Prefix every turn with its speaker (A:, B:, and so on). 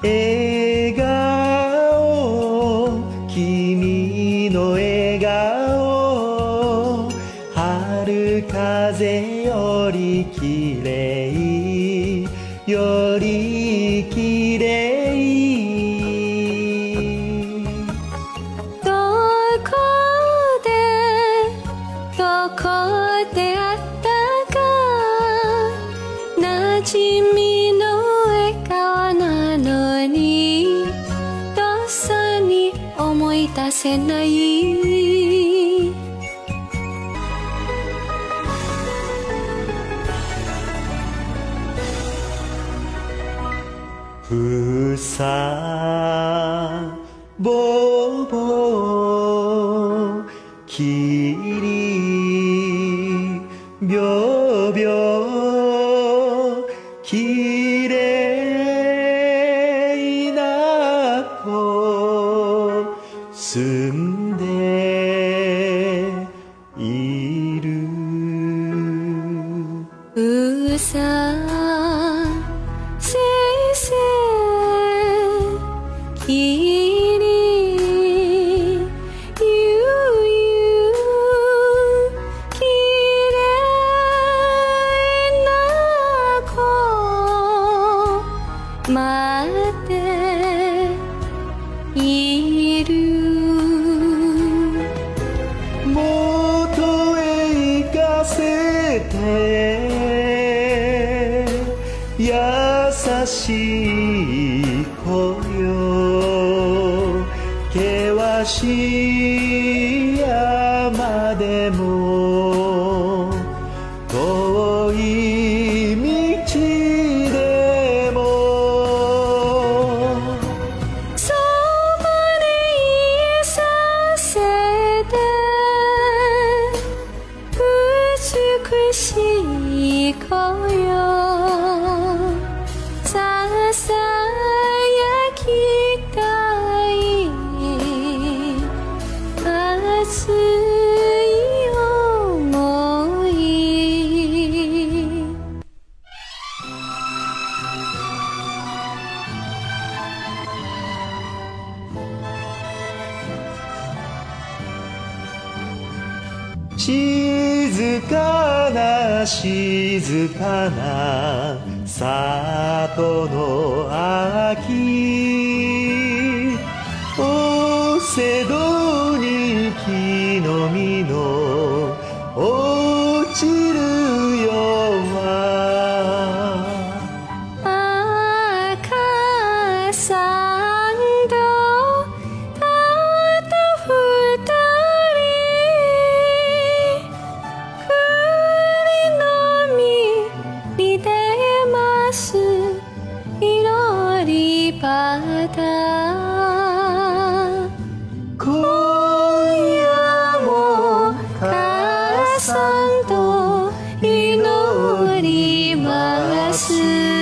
A: 笑顔君の笑顔春風より綺麗よりきれ
B: せない
A: ふさぼぼきりびょうびょう。きれ住んでいる。
B: うさせいせきりゆうゆうきれいな子待っている。
A: 優しい子よ。険しい山でも
B: 美しい子よさ
A: 静かな静かな里の秋。お瀬戸に木の実のさんと祈ります。